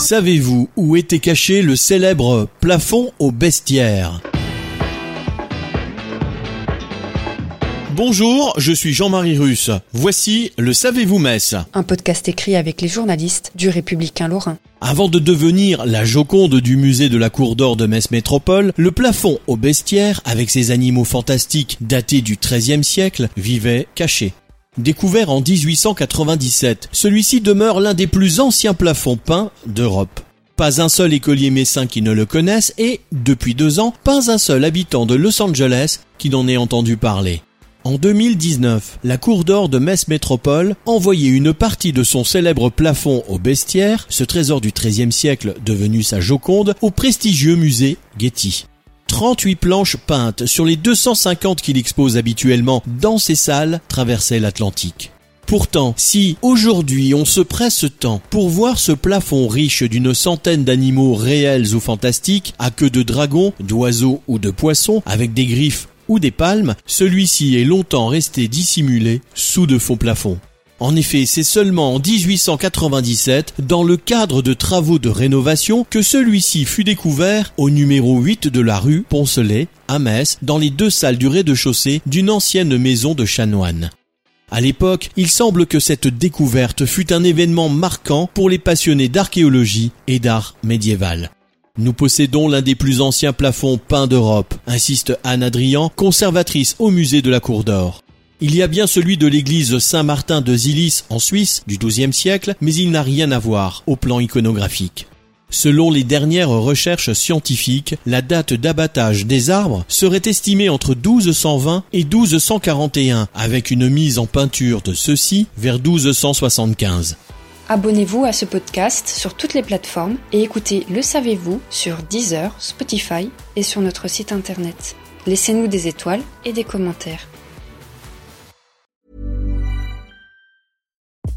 Savez-vous où était caché le célèbre plafond au bestiaire? Bonjour, je suis Jean-Marie Russe. Voici le Savez-vous Metz Un podcast écrit avec les journalistes du Républicain Lorrain. Avant de devenir la Joconde du musée de la Cour d'Or de Metz Métropole, le plafond au bestiaire, avec ses animaux fantastiques datés du XIIIe siècle, vivait caché. Découvert en 1897, celui-ci demeure l'un des plus anciens plafonds peints d'Europe. Pas un seul écolier messin qui ne le connaisse et, depuis deux ans, pas un seul habitant de Los Angeles qui n'en ait entendu parler. En 2019, la Cour d'Or de Metz Métropole envoyait une partie de son célèbre plafond au bestiaire, ce trésor du XIIIe siècle devenu sa Joconde, au prestigieux musée Getty. 38 planches peintes sur les 250 qu'il expose habituellement dans ses salles traversaient l'Atlantique. Pourtant, si aujourd'hui on se presse tant pour voir ce plafond riche d'une centaine d'animaux réels ou fantastiques, à queue de dragon, d'oiseaux ou de poissons, avec des griffes ou des palmes, celui-ci est longtemps resté dissimulé sous de faux plafonds. En effet, c'est seulement en 1897, dans le cadre de travaux de rénovation, que celui-ci fut découvert au numéro 8 de la rue Poncelet, à Metz, dans les deux salles du rez-de-chaussée d'une ancienne maison de chanoines. À l'époque, il semble que cette découverte fut un événement marquant pour les passionnés d'archéologie et d'art médiéval. Nous possédons l'un des plus anciens plafonds peints d'Europe, insiste Anne Adrian, conservatrice au musée de la Cour d'Or. Il y a bien celui de l'église Saint-Martin de Zilis en Suisse du XIIe siècle, mais il n'a rien à voir au plan iconographique. Selon les dernières recherches scientifiques, la date d'abattage des arbres serait estimée entre 1220 et 1241, avec une mise en peinture de ceux-ci vers 1275. Abonnez-vous à ce podcast sur toutes les plateformes et écoutez Le Savez-vous sur Deezer, Spotify et sur notre site internet. Laissez-nous des étoiles et des commentaires.